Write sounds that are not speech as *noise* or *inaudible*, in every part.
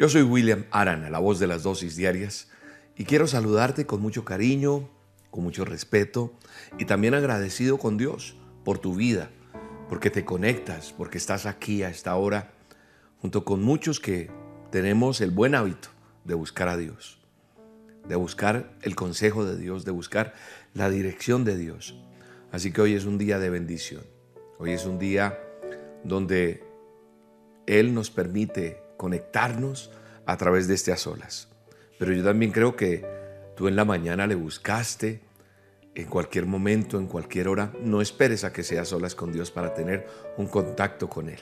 Yo soy William Arana, la voz de las dosis diarias, y quiero saludarte con mucho cariño, con mucho respeto y también agradecido con Dios por tu vida, porque te conectas, porque estás aquí a esta hora, junto con muchos que tenemos el buen hábito de buscar a Dios, de buscar el consejo de Dios, de buscar la dirección de Dios. Así que hoy es un día de bendición, hoy es un día donde Él nos permite conectarnos a través de este a solas. Pero yo también creo que tú en la mañana le buscaste, en cualquier momento, en cualquier hora, no esperes a que seas solas con Dios para tener un contacto con Él.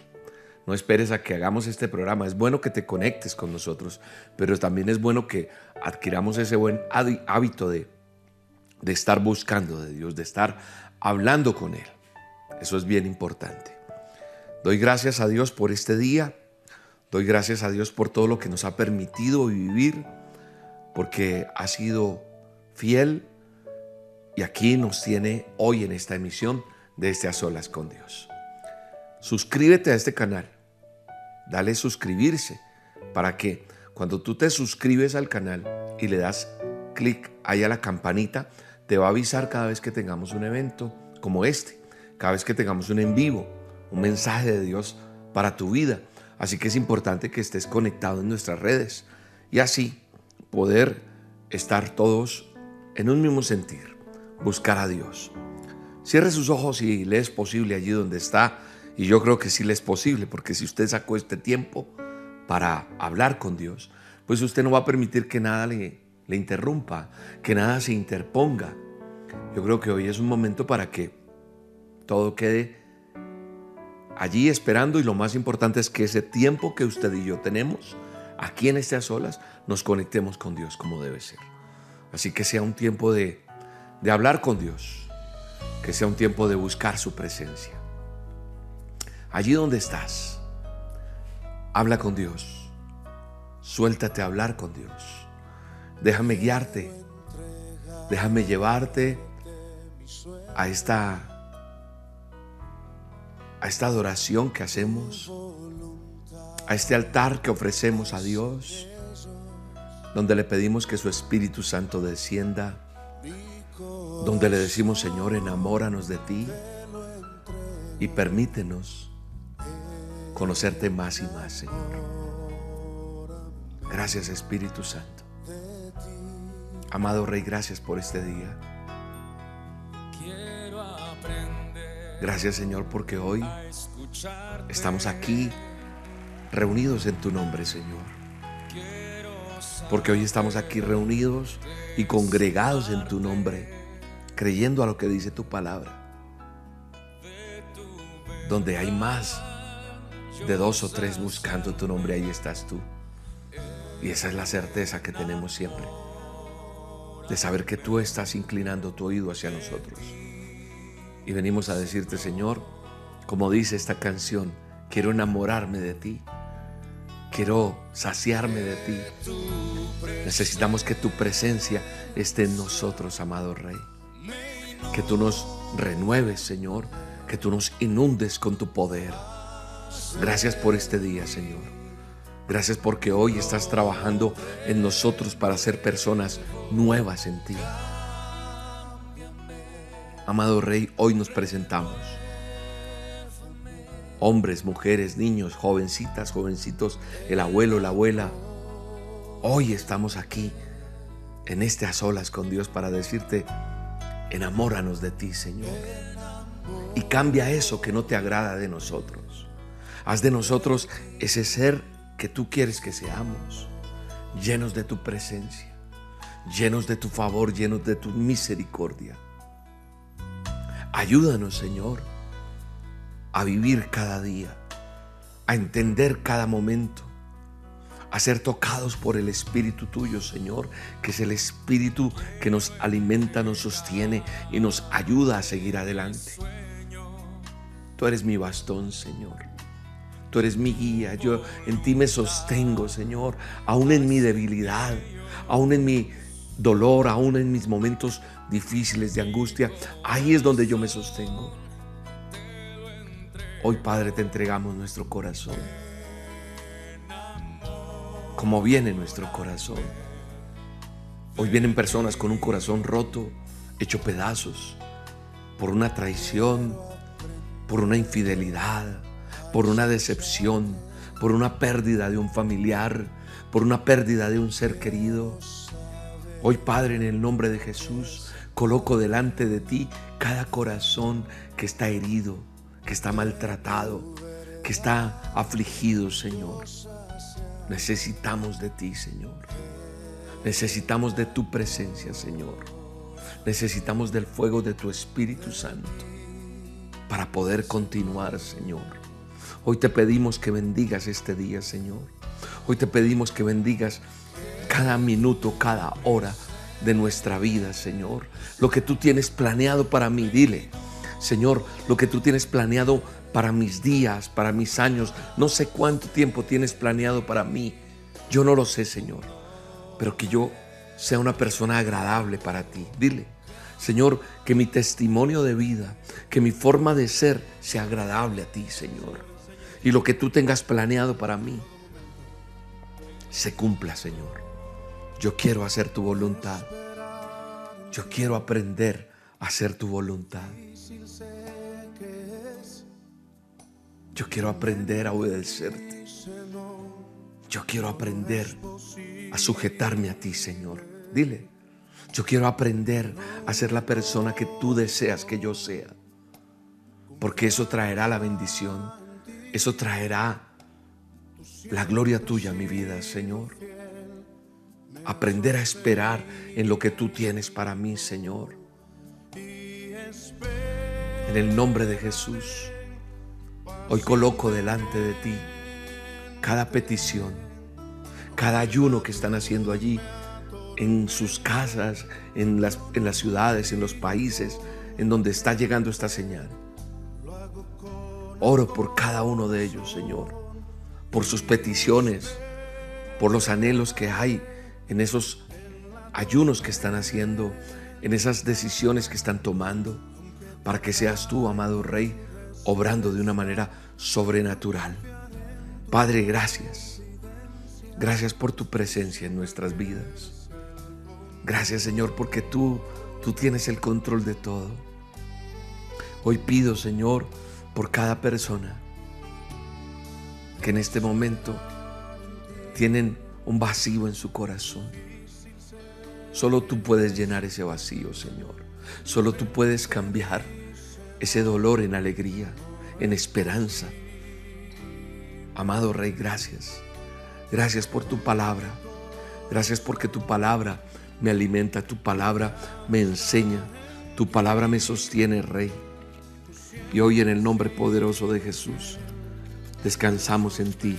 No esperes a que hagamos este programa. Es bueno que te conectes con nosotros, pero también es bueno que adquiramos ese buen hábito de, de estar buscando de Dios, de estar hablando con Él. Eso es bien importante. Doy gracias a Dios por este día. Doy gracias a Dios por todo lo que nos ha permitido vivir, porque ha sido fiel y aquí nos tiene hoy en esta emisión de este A Solas con Dios. Suscríbete a este canal, dale suscribirse para que cuando tú te suscribes al canal y le das clic ahí a la campanita, te va a avisar cada vez que tengamos un evento como este, cada vez que tengamos un en vivo, un mensaje de Dios para tu vida. Así que es importante que estés conectado en nuestras redes y así poder estar todos en un mismo sentir, buscar a Dios. Cierre sus ojos y le es posible allí donde está. Y yo creo que sí le es posible, porque si usted sacó este tiempo para hablar con Dios, pues usted no va a permitir que nada le, le interrumpa, que nada se interponga. Yo creo que hoy es un momento para que todo quede allí esperando y lo más importante es que ese tiempo que usted y yo tenemos aquí en estas solas nos conectemos con Dios como debe ser. Así que sea un tiempo de, de hablar con Dios, que sea un tiempo de buscar su presencia. Allí donde estás, habla con Dios, suéltate a hablar con Dios, déjame guiarte, déjame llevarte a esta a esta adoración que hacemos, a este altar que ofrecemos a Dios, donde le pedimos que su Espíritu Santo descienda, donde le decimos, Señor, enamóranos de ti y permítenos conocerte más y más, Señor. Gracias, Espíritu Santo. Amado Rey, gracias por este día. Gracias Señor porque hoy estamos aquí reunidos en tu nombre Señor. Porque hoy estamos aquí reunidos y congregados en tu nombre, creyendo a lo que dice tu palabra. Donde hay más de dos o tres buscando tu nombre, ahí estás tú. Y esa es la certeza que tenemos siempre, de saber que tú estás inclinando tu oído hacia nosotros. Y venimos a decirte, Señor, como dice esta canción, quiero enamorarme de ti. Quiero saciarme de ti. Necesitamos que tu presencia esté en nosotros, amado Rey. Que tú nos renueves, Señor. Que tú nos inundes con tu poder. Gracias por este día, Señor. Gracias porque hoy estás trabajando en nosotros para ser personas nuevas en ti. Amado Rey, hoy nos presentamos. Hombres, mujeres, niños, jovencitas, jovencitos, el abuelo, la abuela. Hoy estamos aquí en este a solas con Dios para decirte, enamóranos de ti, Señor. Y cambia eso que no te agrada de nosotros. Haz de nosotros ese ser que tú quieres que seamos, llenos de tu presencia, llenos de tu favor, llenos de tu misericordia. Ayúdanos, Señor, a vivir cada día, a entender cada momento, a ser tocados por el Espíritu tuyo, Señor, que es el Espíritu que nos alimenta, nos sostiene y nos ayuda a seguir adelante. Tú eres mi bastón, Señor. Tú eres mi guía. Yo en ti me sostengo, Señor, aún en mi debilidad, aún en mi dolor, aún en mis momentos difíciles de angustia. Ahí es donde yo me sostengo. Hoy, Padre, te entregamos nuestro corazón como viene nuestro corazón. Hoy vienen personas con un corazón roto, hecho pedazos, por una traición, por una infidelidad, por una decepción, por una pérdida de un familiar, por una pérdida de un ser querido. Hoy, Padre, en el nombre de Jesús, coloco delante de ti cada corazón que está herido, que está maltratado, que está afligido, Señor. Necesitamos de ti, Señor. Necesitamos de tu presencia, Señor. Necesitamos del fuego de tu Espíritu Santo para poder continuar, Señor. Hoy te pedimos que bendigas este día, Señor. Hoy te pedimos que bendigas cada minuto, cada hora de nuestra vida, Señor. Lo que tú tienes planeado para mí, dile, Señor, lo que tú tienes planeado para mis días, para mis años. No sé cuánto tiempo tienes planeado para mí. Yo no lo sé, Señor. Pero que yo sea una persona agradable para ti. Dile, Señor, que mi testimonio de vida, que mi forma de ser sea agradable a ti, Señor. Y lo que tú tengas planeado para mí se cumpla, Señor. Yo quiero hacer tu voluntad. Yo quiero aprender a hacer tu voluntad. Yo quiero aprender a obedecerte. Yo quiero aprender a sujetarme a ti, Señor. Dile, yo quiero aprender a ser la persona que tú deseas que yo sea. Porque eso traerá la bendición. Eso traerá la gloria tuya a mi vida, Señor. Aprender a esperar en lo que tú tienes para mí, Señor. En el nombre de Jesús. Hoy coloco delante de ti cada petición, cada ayuno que están haciendo allí, en sus casas, en las, en las ciudades, en los países en donde está llegando esta señal. Oro por cada uno de ellos, Señor, por sus peticiones, por los anhelos que hay en esos ayunos que están haciendo, en esas decisiones que están tomando, para que seas tú, amado Rey, obrando de una manera sobrenatural. Padre, gracias. Gracias por tu presencia en nuestras vidas. Gracias, Señor, porque tú tú tienes el control de todo. Hoy pido, Señor, por cada persona que en este momento tienen un vacío en su corazón. Solo tú puedes llenar ese vacío, Señor. Solo tú puedes cambiar ese dolor en alegría, en esperanza. Amado Rey, gracias. Gracias por tu palabra. Gracias porque tu palabra me alimenta, tu palabra me enseña, tu palabra me sostiene, Rey. Y hoy en el nombre poderoso de Jesús, descansamos en ti.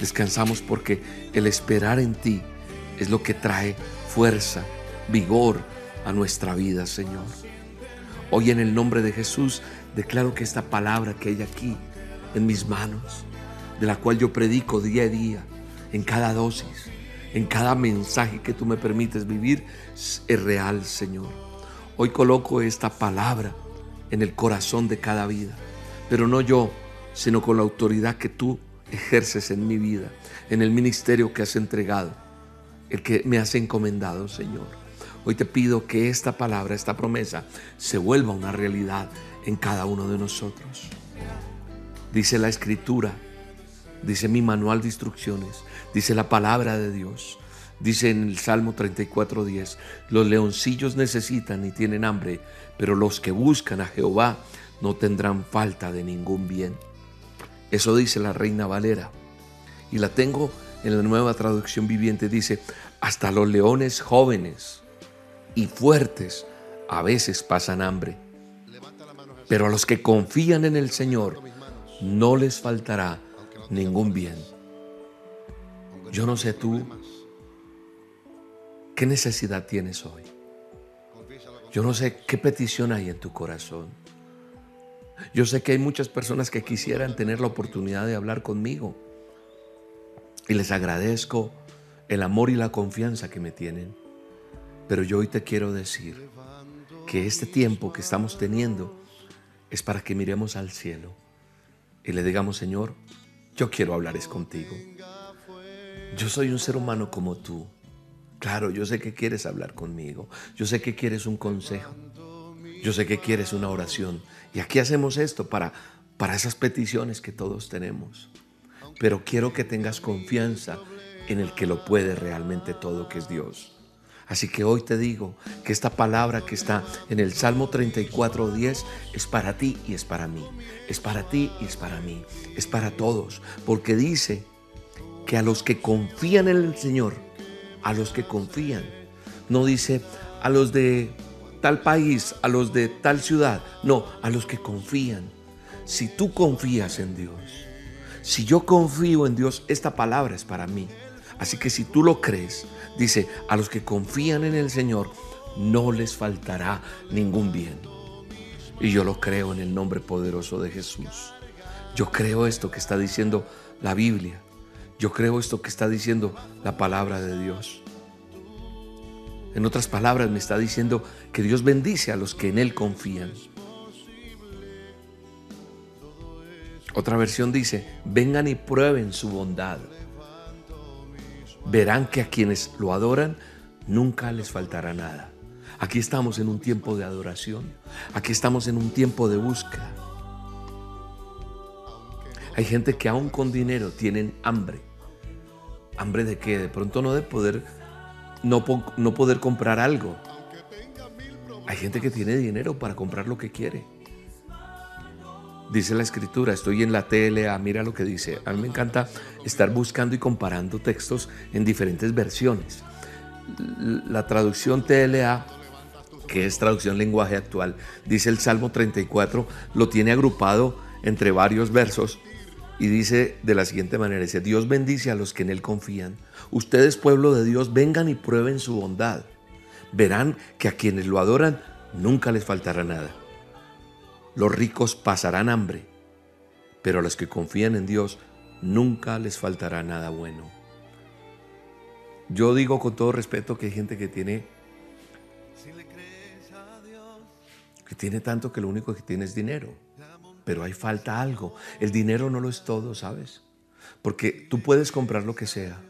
Descansamos porque el esperar en ti es lo que trae fuerza, vigor a nuestra vida, Señor. Hoy en el nombre de Jesús declaro que esta palabra que hay aquí en mis manos, de la cual yo predico día a día, en cada dosis, en cada mensaje que tú me permites vivir, es real, Señor. Hoy coloco esta palabra en el corazón de cada vida, pero no yo, sino con la autoridad que tú ejerces en mi vida, en el ministerio que has entregado, el que me has encomendado, Señor. Hoy te pido que esta palabra, esta promesa, se vuelva una realidad en cada uno de nosotros. Dice la escritura, dice mi manual de instrucciones, dice la palabra de Dios. Dice en el Salmo 34:10, los leoncillos necesitan y tienen hambre, pero los que buscan a Jehová no tendrán falta de ningún bien. Eso dice la Reina Valera. Y la tengo en la nueva traducción viviente, dice, hasta los leones jóvenes y fuertes a veces pasan hambre. Pero a los que confían en el Señor no les faltará ningún bien. Yo no sé tú qué necesidad tienes hoy. Yo no sé qué petición hay en tu corazón. Yo sé que hay muchas personas que quisieran tener la oportunidad de hablar conmigo. Y les agradezco el amor y la confianza que me tienen. Pero yo hoy te quiero decir que este tiempo que estamos teniendo es para que miremos al cielo y le digamos, Señor, yo quiero hablar es contigo. Yo soy un ser humano como tú. Claro, yo sé que quieres hablar conmigo. Yo sé que quieres un consejo. Yo sé que quieres una oración. Y aquí hacemos esto para, para esas peticiones que todos tenemos. Pero quiero que tengas confianza en el que lo puede realmente todo, que es Dios. Así que hoy te digo que esta palabra que está en el Salmo 34, 10 es para ti y es para mí. Es para ti y es para mí. Es para todos. Porque dice que a los que confían en el Señor, a los que confían, no dice a los de país, a los de tal ciudad, no, a los que confían. Si tú confías en Dios, si yo confío en Dios, esta palabra es para mí. Así que si tú lo crees, dice, a los que confían en el Señor, no les faltará ningún bien. Y yo lo creo en el nombre poderoso de Jesús. Yo creo esto que está diciendo la Biblia. Yo creo esto que está diciendo la palabra de Dios. En otras palabras, me está diciendo que Dios bendice a los que en Él confían. Otra versión dice, vengan y prueben su bondad verán que a quienes lo adoran nunca les faltará nada. Aquí estamos en un tiempo de adoración. Aquí estamos en un tiempo de búsqueda. Hay gente que aún con dinero tienen hambre. ¿Hambre de qué? De pronto no de poder, no, no poder comprar algo. Hay gente que tiene dinero para comprar lo que quiere. Dice la escritura, estoy en la TLA, mira lo que dice. A mí me encanta estar buscando y comparando textos en diferentes versiones. La traducción TLA, que es traducción lenguaje actual, dice el Salmo 34, lo tiene agrupado entre varios versos y dice de la siguiente manera, dice, Dios bendice a los que en Él confían. Ustedes, pueblo de Dios, vengan y prueben su bondad. Verán que a quienes lo adoran nunca les faltará nada. Los ricos pasarán hambre, pero a los que confían en Dios nunca les faltará nada bueno. Yo digo con todo respeto que hay gente que tiene que tiene tanto que lo único que tiene es dinero, pero hay falta algo. El dinero no lo es todo, ¿sabes? Porque tú puedes comprar lo que sea.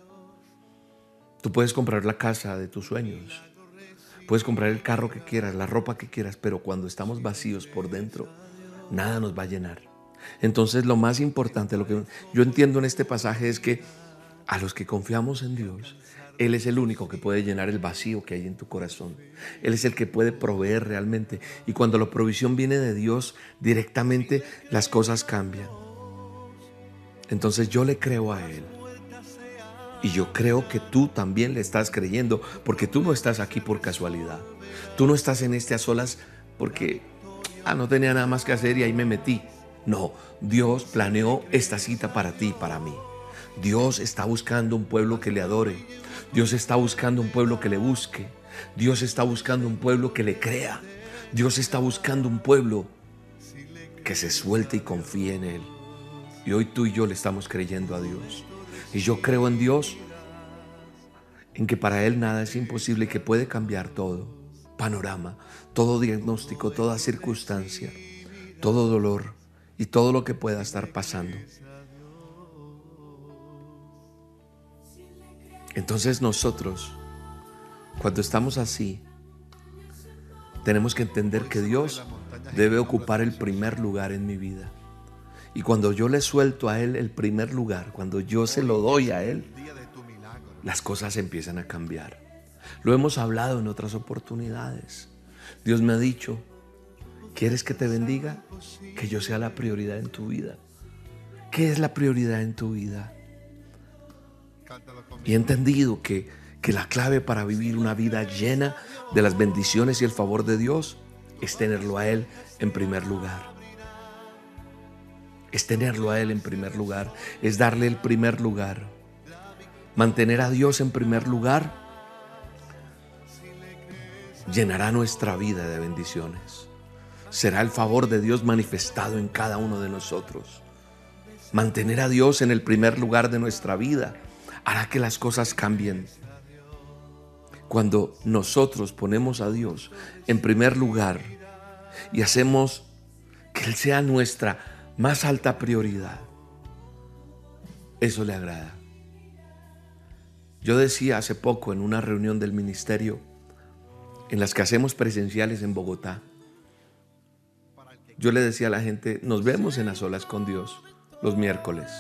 Tú puedes comprar la casa de tus sueños. Puedes comprar el carro que quieras, la ropa que quieras, pero cuando estamos vacíos por dentro, nada nos va a llenar. Entonces lo más importante, lo que yo entiendo en este pasaje es que a los que confiamos en Dios, Él es el único que puede llenar el vacío que hay en tu corazón. Él es el que puede proveer realmente. Y cuando la provisión viene de Dios directamente, las cosas cambian. Entonces yo le creo a Él. Y yo creo que tú también le estás creyendo, porque tú no estás aquí por casualidad. Tú no estás en este a solas porque ah, no tenía nada más que hacer y ahí me metí. No, Dios planeó esta cita para ti para mí. Dios está buscando un pueblo que le adore. Dios está buscando un pueblo que le busque. Dios está buscando un pueblo que le crea. Dios está buscando un pueblo que se suelte y confíe en Él. Y hoy tú y yo le estamos creyendo a Dios. Y yo creo en Dios, en que para Él nada es imposible y que puede cambiar todo. Panorama, todo diagnóstico, toda circunstancia, todo dolor y todo lo que pueda estar pasando. Entonces nosotros, cuando estamos así, tenemos que entender que Dios debe ocupar el primer lugar en mi vida. Y cuando yo le suelto a Él el primer lugar, cuando yo se lo doy a Él, las cosas empiezan a cambiar. Lo hemos hablado en otras oportunidades. Dios me ha dicho, ¿quieres que te bendiga? Que yo sea la prioridad en tu vida. ¿Qué es la prioridad en tu vida? Y he entendido que, que la clave para vivir una vida llena de las bendiciones y el favor de Dios es tenerlo a Él en primer lugar es tenerlo a Él en primer lugar, es darle el primer lugar. Mantener a Dios en primer lugar llenará nuestra vida de bendiciones. Será el favor de Dios manifestado en cada uno de nosotros. Mantener a Dios en el primer lugar de nuestra vida hará que las cosas cambien. Cuando nosotros ponemos a Dios en primer lugar y hacemos que Él sea nuestra más alta prioridad, eso le agrada. Yo decía hace poco en una reunión del ministerio, en las que hacemos presenciales en Bogotá, yo le decía a la gente, nos vemos en las olas con Dios los miércoles.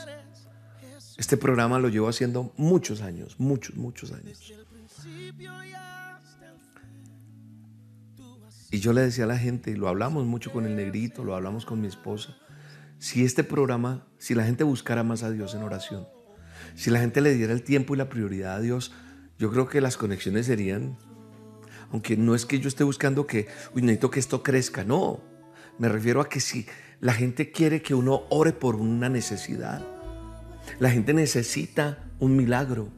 Este programa lo llevo haciendo muchos años, muchos, muchos años. Y yo le decía a la gente, lo hablamos mucho con el negrito, lo hablamos con mi esposa, si este programa, si la gente buscara más a Dios en oración, si la gente le diera el tiempo y la prioridad a Dios, yo creo que las conexiones serían, aunque no es que yo esté buscando que, uy, necesito que esto crezca, no, me refiero a que si la gente quiere que uno ore por una necesidad, la gente necesita un milagro,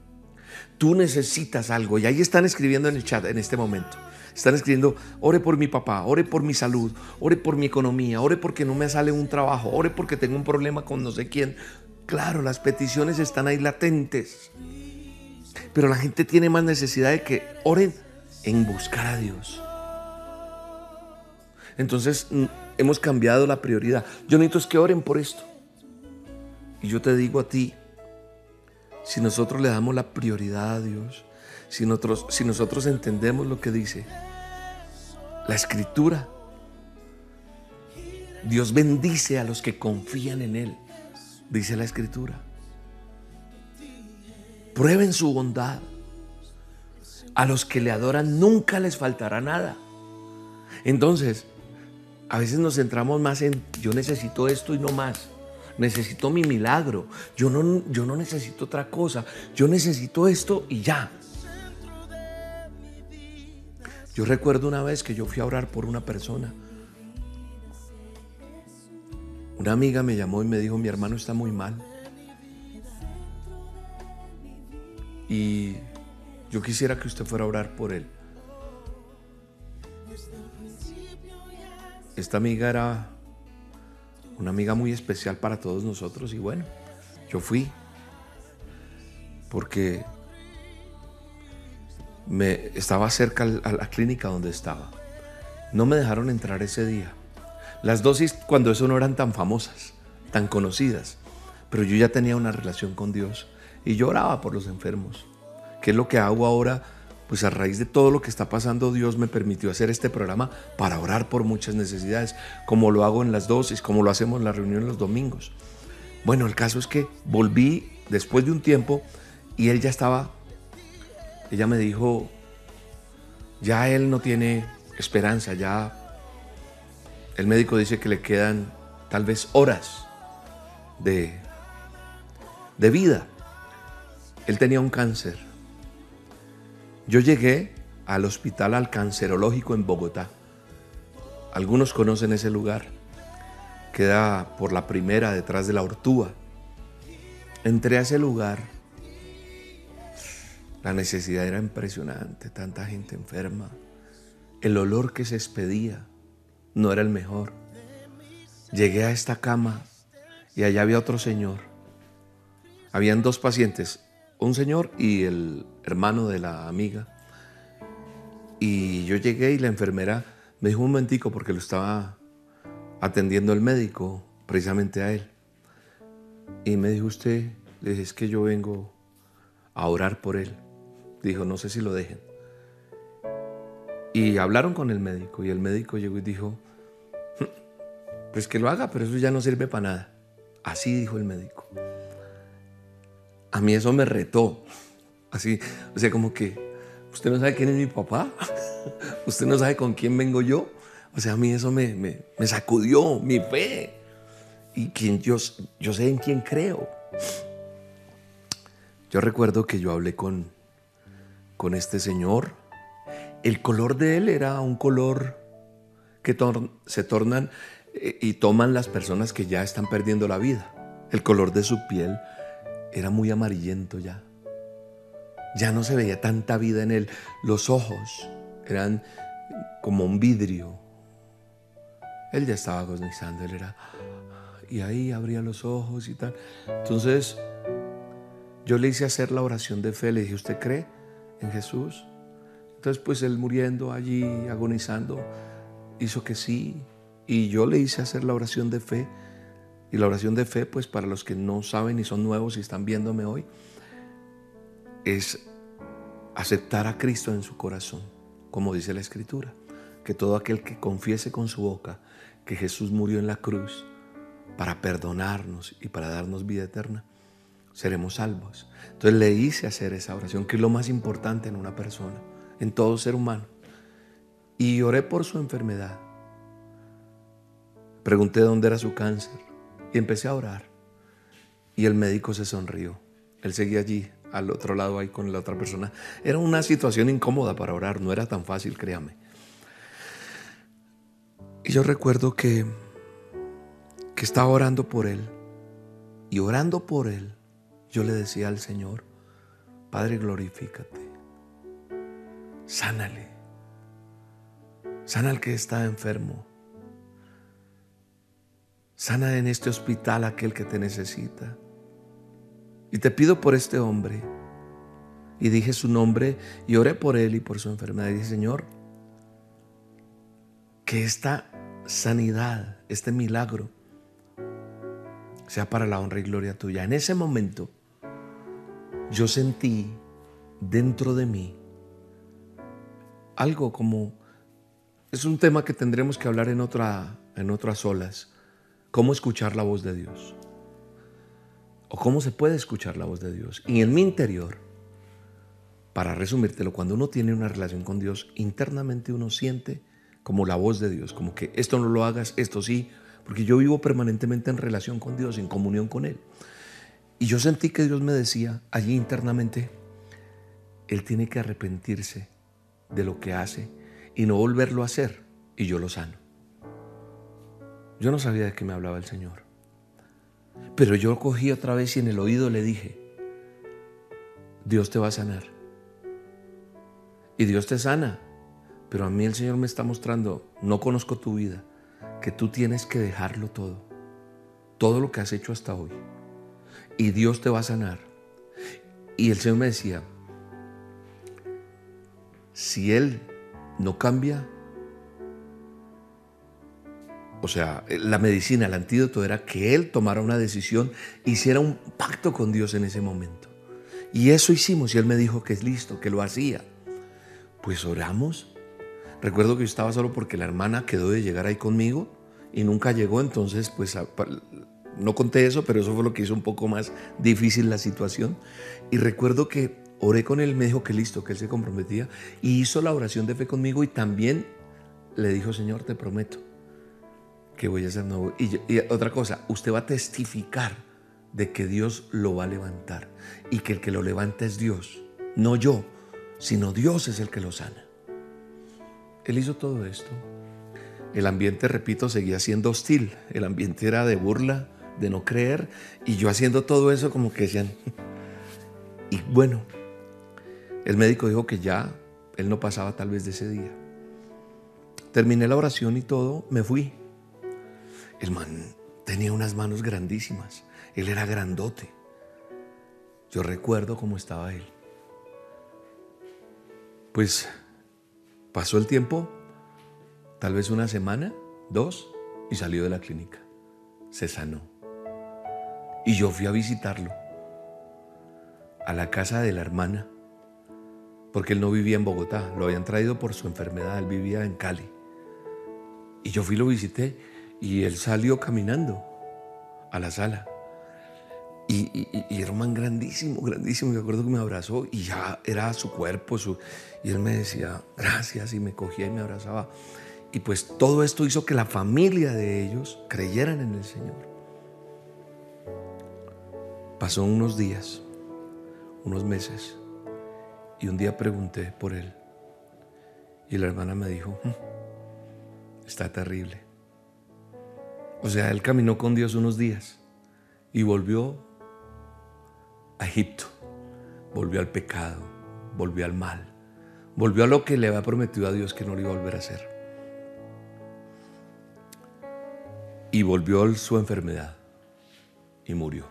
tú necesitas algo, y ahí están escribiendo en el chat en este momento. Están escribiendo, ore por mi papá, ore por mi salud, ore por mi economía, ore porque no me sale un trabajo, ore porque tengo un problema con no sé quién. Claro, las peticiones están ahí latentes. Pero la gente tiene más necesidad de que oren en buscar a Dios. Entonces mm, hemos cambiado la prioridad. Yo necesito es que oren por esto. Y yo te digo a ti, si nosotros le damos la prioridad a Dios, si nosotros, si nosotros entendemos lo que dice, la escritura. Dios bendice a los que confían en Él, dice la escritura. Prueben su bondad. A los que le adoran nunca les faltará nada. Entonces, a veces nos centramos más en yo necesito esto y no más. Necesito mi milagro. Yo no, yo no necesito otra cosa. Yo necesito esto y ya. Yo recuerdo una vez que yo fui a orar por una persona. Una amiga me llamó y me dijo, mi hermano está muy mal. Y yo quisiera que usted fuera a orar por él. Esta amiga era una amiga muy especial para todos nosotros y bueno, yo fui porque me estaba cerca a la clínica donde estaba. No me dejaron entrar ese día. Las dosis cuando eso no eran tan famosas, tan conocidas, pero yo ya tenía una relación con Dios y lloraba por los enfermos. ¿Qué es lo que hago ahora? Pues a raíz de todo lo que está pasando, Dios me permitió hacer este programa para orar por muchas necesidades, como lo hago en las dosis, como lo hacemos en la reunión los domingos. Bueno, el caso es que volví después de un tiempo y él ya estaba ella me dijo, ya él no tiene esperanza, ya el médico dice que le quedan tal vez horas de, de vida. Él tenía un cáncer. Yo llegué al hospital al cancerológico en Bogotá. Algunos conocen ese lugar. Queda por la primera detrás de la Ortúa. Entré a ese lugar la necesidad era impresionante, tanta gente enferma. El olor que se expedía no era el mejor. Llegué a esta cama y allá había otro señor. Habían dos pacientes, un señor y el hermano de la amiga. Y yo llegué y la enfermera me dijo un momentico porque lo estaba atendiendo el médico, precisamente a él. Y me dijo usted, es que yo vengo a orar por él dijo, no sé si lo dejen. Y hablaron con el médico y el médico llegó y dijo, pues que lo haga, pero eso ya no sirve para nada. Así dijo el médico. A mí eso me retó. Así, o sea, como que, ¿usted no sabe quién es mi papá? *laughs* ¿Usted no sabe con quién vengo yo? O sea, a mí eso me, me, sacudió mi fe. Y quien yo, yo sé en quién creo. Yo recuerdo que yo hablé con, con este señor. El color de él era un color que se tornan eh, y toman las personas que ya están perdiendo la vida. El color de su piel era muy amarillento ya. Ya no se veía tanta vida en él. Los ojos eran como un vidrio. Él ya estaba agonizando, él era... Y ahí abría los ojos y tal. Entonces, yo le hice hacer la oración de fe, le dije, ¿usted cree en Jesús? Entonces, pues él muriendo allí, agonizando, hizo que sí. Y yo le hice hacer la oración de fe. Y la oración de fe, pues para los que no saben y son nuevos y están viéndome hoy, es aceptar a Cristo en su corazón, como dice la Escritura, que todo aquel que confiese con su boca que Jesús murió en la cruz para perdonarnos y para darnos vida eterna, seremos salvos. Entonces le hice hacer esa oración, que es lo más importante en una persona, en todo ser humano. Y oré por su enfermedad. Pregunté dónde era su cáncer y empecé a orar. Y el médico se sonrió. Él seguía allí, al otro lado, ahí con la otra persona. Era una situación incómoda para orar, no era tan fácil, créame. Y yo recuerdo que, que estaba orando por él. Y orando por él, yo le decía al Señor, Padre, glorifícate. Sánale. Sana al que está enfermo. Sana en este hospital aquel que te necesita. Y te pido por este hombre. Y dije su nombre y oré por él y por su enfermedad. Y dije, Señor, que esta sanidad, este milagro, sea para la honra y gloria tuya. En ese momento, yo sentí dentro de mí algo como, es un tema que tendremos que hablar en, otra, en otras olas, cómo escuchar la voz de Dios o cómo se puede escuchar la voz de Dios. Y en mi interior, para resumírtelo, cuando uno tiene una relación con Dios, internamente uno siente como la voz de Dios, como que esto no lo hagas, esto sí, porque yo vivo permanentemente en relación con Dios, en comunión con Él. Y yo sentí que Dios me decía allí internamente, Él tiene que arrepentirse de lo que hace y no volverlo a hacer, y yo lo sano. Yo no sabía de qué me hablaba el Señor. Pero yo cogí otra vez y en el oído le dije, Dios te va a sanar. Y Dios te sana. Pero a mí el Señor me está mostrando, no conozco tu vida, que tú tienes que dejarlo todo. Todo lo que has hecho hasta hoy. Y Dios te va a sanar. Y el Señor me decía, si Él no cambia, o sea, la medicina, el antídoto era que él tomara una decisión, hiciera un pacto con Dios en ese momento. Y eso hicimos y él me dijo que es listo, que lo hacía. Pues oramos. Recuerdo que yo estaba solo porque la hermana quedó de llegar ahí conmigo y nunca llegó, entonces pues no conté eso, pero eso fue lo que hizo un poco más difícil la situación. Y recuerdo que oré con él, me dijo que listo, que él se comprometía y hizo la oración de fe conmigo y también le dijo, Señor, te prometo que voy a ser nuevo. Y, otra cosa, usted va a testificar de que Dios lo va a levantar y que el que lo levanta es Dios, no yo, sino Dios es el que lo sana. Él hizo todo esto. El ambiente, repito, seguía siendo hostil. El ambiente era de burla, de no creer, y yo haciendo todo eso como que decían... *laughs* Y bueno, el médico dijo que ya él no pasaba tal vez de ese día. Terminé la oración y todo, me fui. El man tenía unas manos grandísimas. Él era grandote. Yo recuerdo cómo estaba él. Pues pasó el tiempo, tal vez una semana, dos, y salió de la clínica. Se sanó. Y yo fui a visitarlo a la casa de la hermana, porque él no vivía en Bogotá, lo habían traído por su enfermedad, él vivía en Cali. Y yo fui y lo visité y él salió caminando a la sala. Y, era un man grandísimo, grandísimo. Me acuerdo que me abrazó y ya era su cuerpo. Y él me decía, gracias, y me cogía y me abrazaba. Y pues todo esto hizo que la familia de ellos creyeran en el Señor. Pasó unos días, unos meses, y un día pregunté por él. Y la hermana me dijo, mm, está terrible. O sea, él caminó con Dios unos días y volvió a Egipto, volvió al pecado, volvió al mal. Volvió a lo que le había prometido a Dios que no lo iba a volver a hacer. Y volvió a su enfermedad y murió.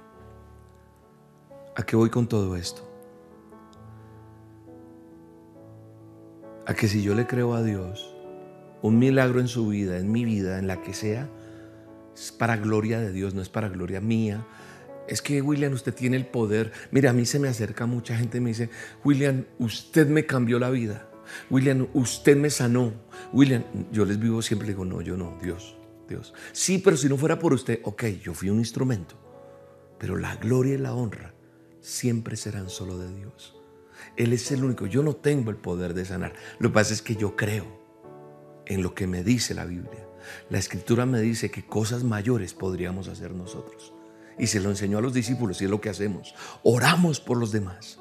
¿A qué voy con todo esto? A que si yo le creo a Dios, un milagro en su vida, en mi vida, en la que sea, es para gloria de Dios, no es para gloria mía. Es que William, usted tiene el poder. Mira, a mí se me acerca mucha gente y me dice, William, usted me cambió la vida. William, usted me sanó. William, yo les vivo siempre, digo, no, yo no, Dios, Dios. Sí, pero si no fuera por usted, ok, yo fui un instrumento. Pero la gloria y la honra siempre serán solo de Dios. Él es el único. Yo no tengo el poder de sanar. Lo que pasa es que yo creo en lo que me dice la Biblia. La escritura me dice que cosas mayores podríamos hacer nosotros. Y se lo enseñó a los discípulos y es lo que hacemos. Oramos por los demás.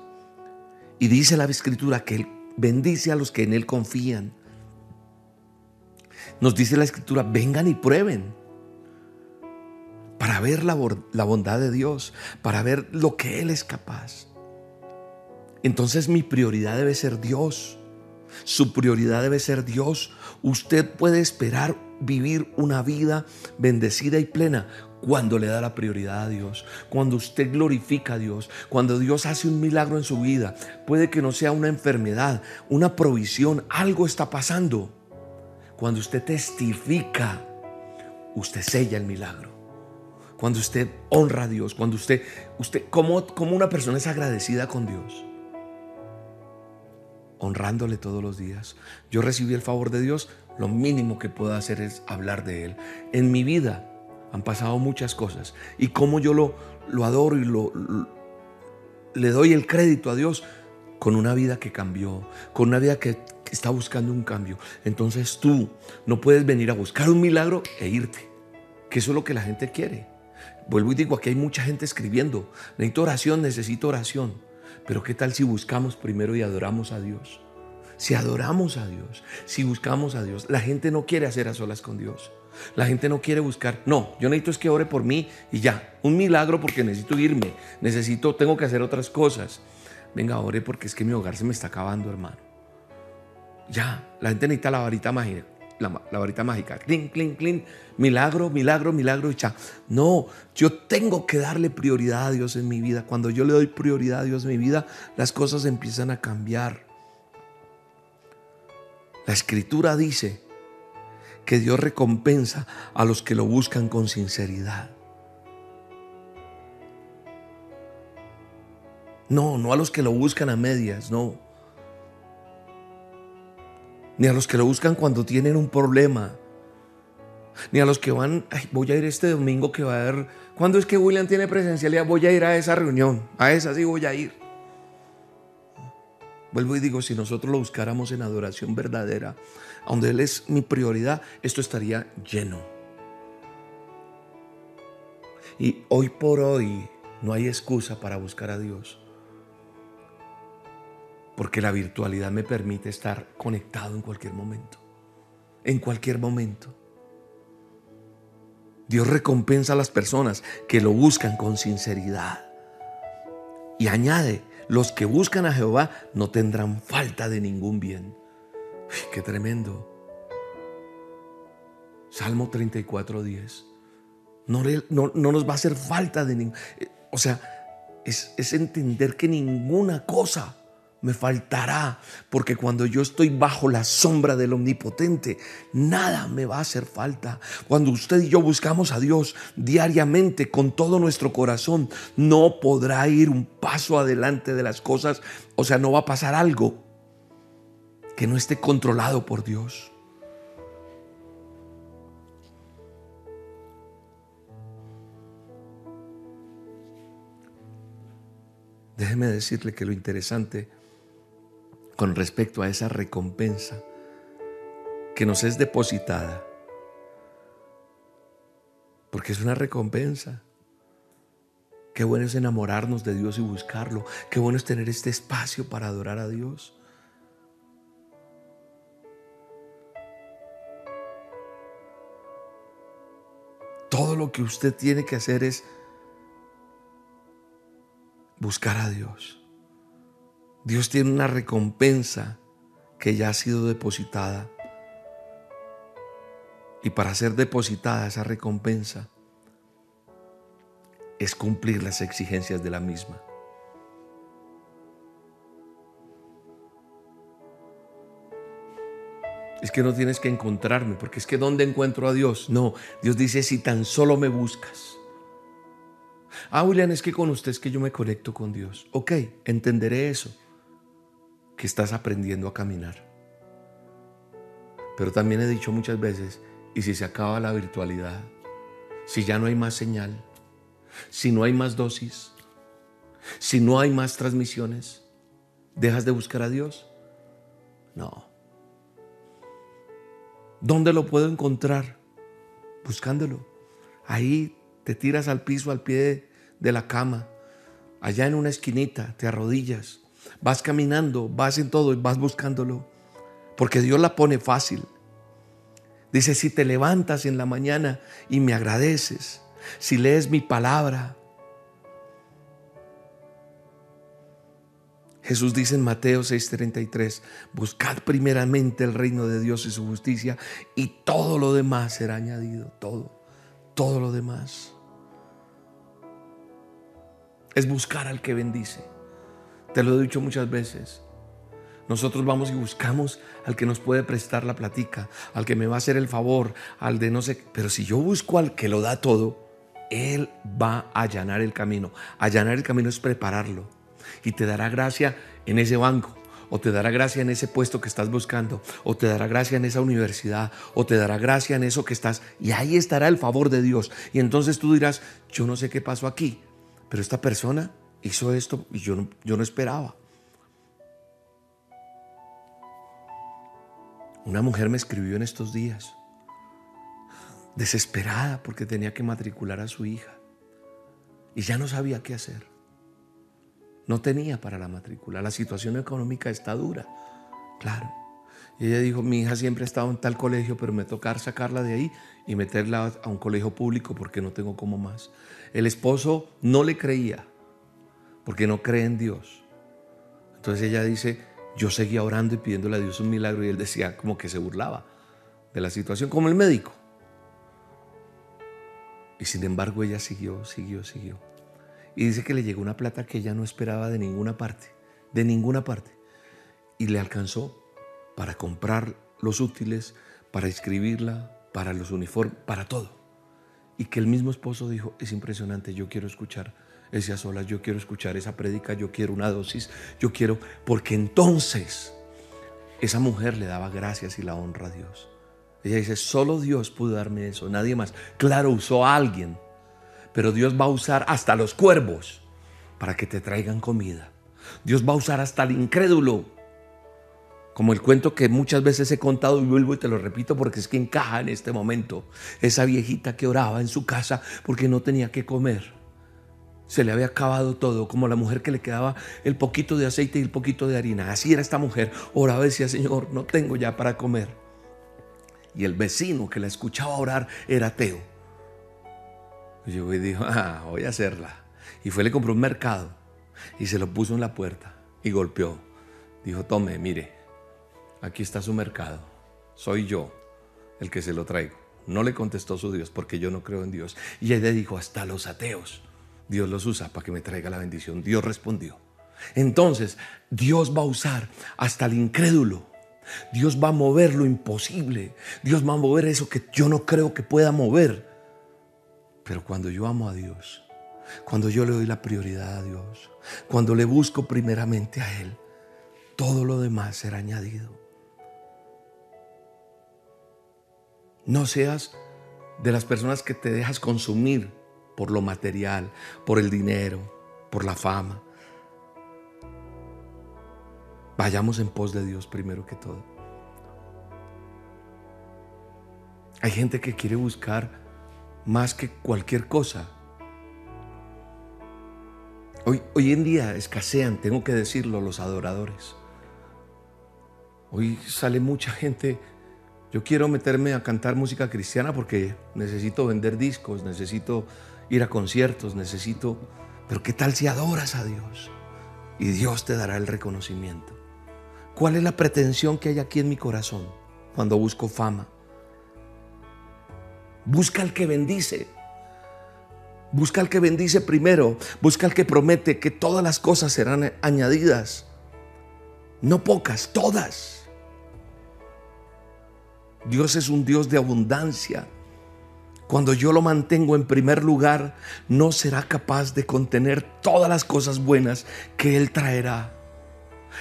Y dice la escritura que Él bendice a los que en Él confían. Nos dice la escritura, vengan y prueben para ver la, bondad de Dios, para ver lo que Él es capaz. Entonces mi prioridad debe ser Dios. Su prioridad debe ser Dios. Usted puede esperar vivir una vida bendecida y plena cuando le da la prioridad a Dios, cuando usted glorifica a Dios, cuando Dios hace un milagro en su vida. Puede que no sea una enfermedad, una provisión, algo está pasando. Cuando usted testifica, usted sella el milagro. Cuando usted honra a Dios, cuando usted, usted como, como una persona es agradecida con Dios honrándole todos los días. Yo recibí el favor de Dios, lo mínimo que puedo hacer es hablar de Él. En mi vida han pasado muchas cosas y como yo lo, lo adoro y lo, le doy el crédito a Dios con una vida que cambió, con una vida que, está buscando un cambio. Entonces tú no puedes venir a buscar un milagro e irte, que eso es lo que la gente quiere. Vuelvo y digo, aquí hay mucha gente escribiendo, necesito oración, necesito oración. Pero ¿qué tal si buscamos primero y adoramos a Dios? Si adoramos a Dios, si buscamos a Dios, la gente no quiere hacer a solas con Dios. La gente no quiere buscar, no, yo necesito es que ore por mí y ya, un milagro porque necesito irme, necesito, tengo que hacer otras cosas. Venga, ore porque es que mi hogar se me está acabando, hermano. Ya, la gente necesita la varita mágica la, varita mágica. Clink, clink, clink. Milagro, milagro, milagro y cha. No, yo tengo que darle prioridad a Dios en mi vida. Cuando yo le doy prioridad a Dios en mi vida, las cosas empiezan a cambiar. La escritura dice que Dios recompensa a los que lo buscan con sinceridad. No, no a los que lo buscan a medias, no ni a los que lo buscan cuando tienen un problema, ni a los que van, voy a ir este domingo que va a haber, ¿cuándo es que William tiene presencialidad? Voy a ir a esa reunión, a esa sí voy a ir. Vuelvo y digo, si nosotros lo buscáramos en adoración verdadera, donde Él es mi prioridad, esto estaría lleno. Y hoy por hoy no hay excusa para buscar a Dios porque la virtualidad me permite estar conectado en cualquier momento. En cualquier momento. Dios recompensa a las personas que lo buscan con sinceridad. Y añade, los que buscan a Jehová no tendrán falta de ningún bien. qué tremendo. Salmo 34, 10. No, no, nos va a hacer falta de ningún... Eh, o sea, es, es entender que ninguna cosa me faltará, porque cuando yo estoy bajo la sombra del Omnipotente, nada me va a hacer falta. Cuando usted y yo buscamos a Dios diariamente con todo nuestro corazón, no podrá ir un paso adelante de las cosas, o sea, no va a pasar algo que no esté controlado por Dios. Déjeme decirle que lo interesante con respecto a esa recompensa que nos es depositada. Porque es una recompensa. Qué bueno es enamorarnos de Dios y buscarlo. Qué bueno es tener este espacio para adorar a Dios. Todo lo que usted tiene que hacer es buscar a Dios Dios tiene una recompensa que ya ha sido depositada. Y para ser depositada esa recompensa es cumplir las exigencias de la misma. Es que no tienes que encontrarme, porque es que ¿dónde encuentro a Dios? No, Dios dice, si tan solo me buscas. Ah, William, es que con usted es que yo me conecto con Dios. Ok, entenderé eso, que estás aprendiendo a caminar. Pero también he dicho muchas veces, ¿y si se acaba la virtualidad? Si ya no hay más señal, si no hay más dosis, si no hay más transmisiones, ¿dejas de buscar a Dios? No. ¿Dónde lo puedo encontrar? Buscándolo. Ahí te tiras al piso, al pie de la cama, allá en una esquinita, te arrodillas, vas caminando, vas en todo y vas buscándolo, porque Dios la pone fácil. Dice, si te levantas en la mañana y me agradeces, si lees mi palabra, Jesús dice en Mateo 6:33, buscad primeramente el reino de Dios y su justicia y todo lo demás será añadido, todo, todo lo demás. Es buscar al que bendice. Te lo he dicho muchas veces. Nosotros vamos y buscamos al que nos puede prestar la platica, al que me va a hacer el favor, al de no sé, pero si yo busco al que lo da todo, él va a allanar el camino. Allanar el camino es prepararlo y te dará gracia en ese banco, o te dará gracia en ese puesto que estás buscando, o te dará gracia en esa universidad, o te dará gracia en eso que estás, y ahí estará el favor de Dios. Y entonces tú dirás, yo no sé qué pasó aquí, pero esta persona hizo esto y yo no, yo no esperaba. Una mujer me escribió en estos días, desesperada porque tenía que matricular a su hija y ya no sabía qué hacer. No tenía para la matrícula. La situación económica está dura. Claro. Y ella dijo, mi hija siempre ha estado en tal colegio, pero me tocar sacarla de ahí y meterla a un colegio público porque no tengo como más. El esposo no le creía porque no cree en Dios. Entonces ella dice, yo seguía orando y pidiéndole a Dios un milagro y él decía como que se burlaba de la situación, como el médico. Y sin embargo ella siguió, siguió, siguió. Y dice que le llegó una plata que ella no esperaba de ninguna parte, de ninguna parte. Y le alcanzó para comprar los útiles, para inscribirla, para los uniformes, para todo. Y que el mismo esposo dijo, es impresionante, yo quiero escuchar ese solas, yo quiero escuchar esa prédica, yo quiero una dosis, yo quiero, porque entonces esa mujer le daba gracias y la honra a Dios. Ella dice, solo Dios pudo darme eso, nadie más. Claro, usó a alguien pero Dios va a usar hasta los cuervos para que te traigan comida. Dios va a usar hasta el incrédulo. Como el cuento que muchas veces he contado y vuelvo y te lo repito porque es que encaja en este momento. Esa viejita que oraba en su casa porque no tenía que comer. Se le había acabado todo, como la mujer que le quedaba el poquito de aceite y el poquito de harina. Así era esta mujer. Oraba y decía, Señor, no tengo ya para comer. Y el vecino que la escuchaba orar era ateo. Llegó y dijo, ah, voy a hacerla. Y fue, le compró un mercado y se lo puso en la puerta y golpeó. Dijo, tome, mire, aquí está su mercado. Soy yo el que se lo traigo. No le contestó su Dios porque yo no creo en Dios. Y ella dijo, hasta los ateos, Dios los usa para que me traiga la bendición. Dios respondió. Entonces, Dios va a usar hasta el incrédulo. Dios va a mover lo imposible. Dios va a mover eso que yo no creo que pueda mover pero cuando yo amo a Dios, cuando yo le doy la prioridad a Dios, cuando le busco primeramente a Él, todo lo demás será añadido. No seas de las personas que te dejas consumir por lo material, por el dinero, por la fama. Vayamos en pos de Dios primero que todo. Hay gente que quiere buscar más que cualquier cosa. Hoy, hoy en día escasean, tengo que decirlo, los adoradores. Hoy sale mucha gente, yo quiero meterme a cantar música cristiana porque necesito vender discos, necesito ir a conciertos, necesito... Pero ¿qué tal si adoras a Dios? y Dios te dará el reconocimiento. ¿Cuál es la pretensión que hay aquí en mi corazón cuando busco fama? Busca al que bendice. Busca al que bendice primero. Busca al que promete que todas las cosas serán añadidas. No pocas, todas. Dios es un Dios de abundancia. Cuando yo lo mantengo en primer lugar, no será capaz de contener todas las cosas buenas que Él traerá.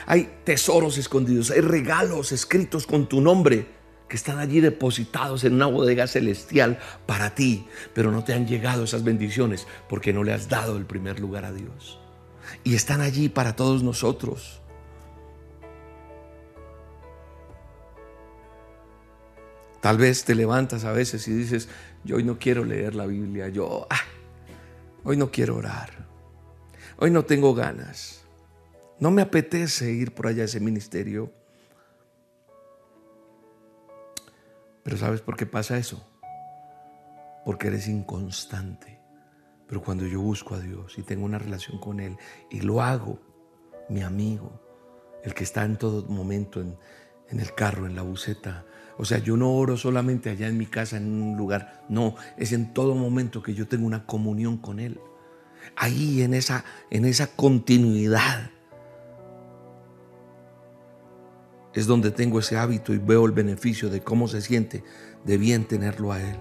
Hay tesoros escondidos, hay regalos escritos con tu nombre que están allí depositados en una bodega celestial para ti, pero no te han llegado esas bendiciones porque no le has dado el primer lugar a Dios. Y están allí para todos nosotros. Tal vez te levantas a veces y dices, yo hoy no quiero leer la Biblia, yo ah, hoy no quiero orar, hoy no tengo ganas, no me apetece ir por allá a ese ministerio. Pero ¿sabes por qué pasa eso? Porque eres inconstante. Pero cuando yo busco a Dios y tengo una relación con Él y lo hago, mi amigo, el que está en todo momento en, en el carro, en la buceta, o sea, yo no oro solamente allá en mi casa, en un lugar. No, es en todo momento que yo tengo una comunión con Él. Ahí en esa, en esa continuidad es donde tengo ese hábito y veo el beneficio de cómo se siente de bien tenerlo a Él.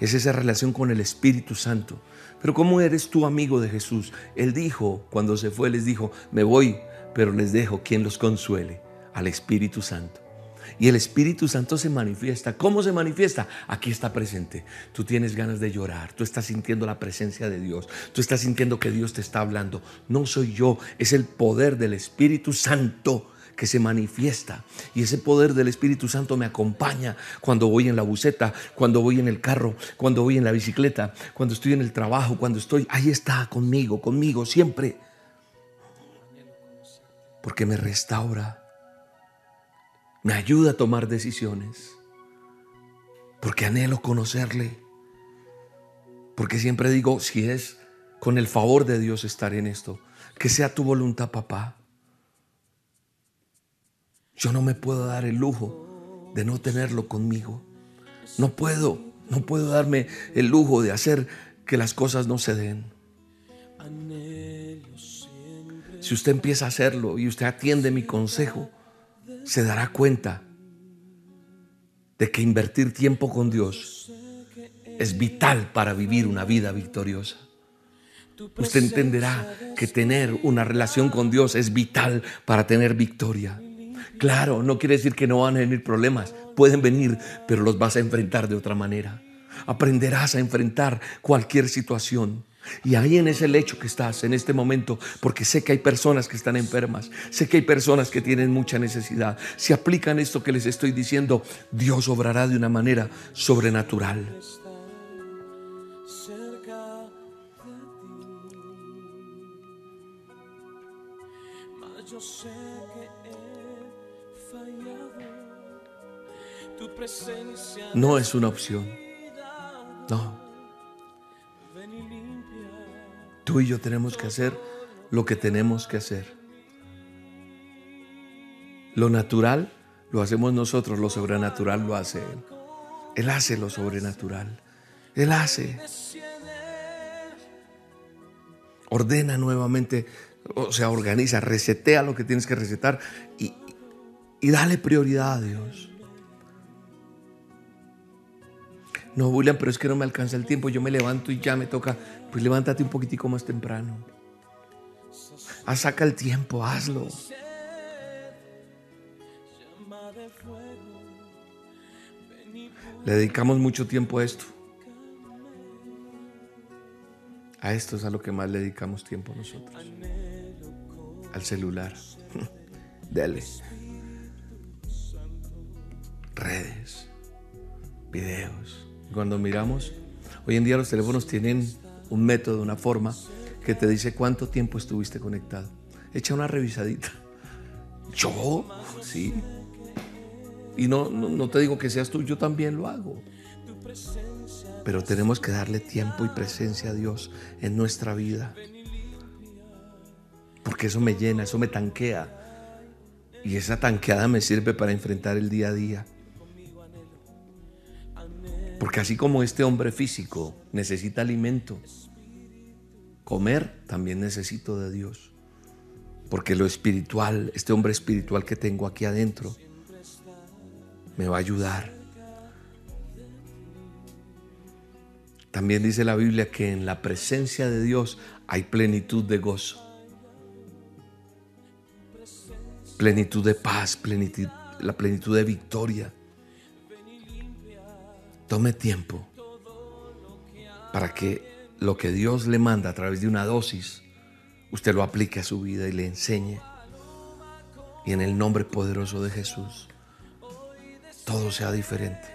Es esa relación con el Espíritu Santo. Pero ¿cómo eres tú amigo de Jesús? Él dijo, cuando se fue, les dijo, me voy, pero les dejo quien los consuele, al Espíritu Santo. Y el Espíritu Santo se manifiesta. ¿Cómo se manifiesta? Aquí está presente. Tú tienes ganas de llorar. Tú estás sintiendo la presencia de Dios. Tú estás sintiendo que Dios te está hablando. No soy yo, es el poder del Espíritu Santo que se manifiesta. Y ese poder del Espíritu Santo me acompaña cuando voy en la buceta, cuando voy en el carro, cuando voy en la bicicleta, cuando estoy en el trabajo, cuando estoy... Ahí está conmigo, conmigo, siempre. Porque me restaura. Me ayuda a tomar decisiones. Porque anhelo conocerle. Porque siempre digo, si es con el favor de Dios estar en esto, que sea tu voluntad, papá. Yo no me puedo dar el lujo de no tenerlo conmigo. No puedo, no puedo darme el lujo de hacer que las cosas no se den. Si usted empieza a hacerlo y usted atiende mi consejo, se dará cuenta de que invertir tiempo con Dios es vital para vivir una vida victoriosa. Usted entenderá que tener una relación con Dios es vital para tener victoria. Claro, no quiere decir que no van a venir problemas. Pueden venir, pero los vas a enfrentar de otra manera. Aprenderás a enfrentar cualquier situación. Y ahí en ese lecho que estás en este momento, porque sé que hay personas que están enfermas, sé que hay personas que tienen mucha necesidad. Si aplican esto que les estoy diciendo, Dios obrará de una manera sobrenatural. no es una opción. No. Tú y yo tenemos que hacer lo que tenemos que hacer. Lo natural lo hacemos nosotros, lo sobrenatural lo hace Él. Él hace lo sobrenatural. Él hace. Ordena nuevamente, o sea, organiza, resetea lo que tienes que resetar y, y dale prioridad a Dios. No, William, pero es que no me alcanza el tiempo. Yo me levanto y ya me toca. Pues levántate un poquitico más temprano. Ah, saca el tiempo, hazlo. Le dedicamos mucho tiempo a esto. A esto es a lo que más le dedicamos tiempo nosotros. Al celular. *laughs* Dale. Redes. Videos cuando miramos, hoy en día los teléfonos tienen un método, una forma que te dice cuánto tiempo estuviste conectado. Echa una revisadita. *laughs* ¿Yo? Sí. Y no, no, te digo que seas tú, yo también lo hago. Pero tenemos que darle tiempo y presencia a Dios en nuestra vida. porque eso me llena, eso me tanquea. Y esa tanqueada me sirve para enfrentar el día a día. Porque así como este hombre físico necesita alimento, comer también necesito de Dios. Porque lo espiritual, este hombre espiritual que tengo aquí adentro, me va a ayudar. También dice la Biblia que en la presencia de Dios hay plenitud de gozo, plenitud de paz, plenitud, la plenitud de victoria. Tome tiempo para que lo que Dios le manda a través de una dosis, usted lo aplique a su vida y le enseñe. Y en el nombre poderoso de Jesús, todo sea diferente.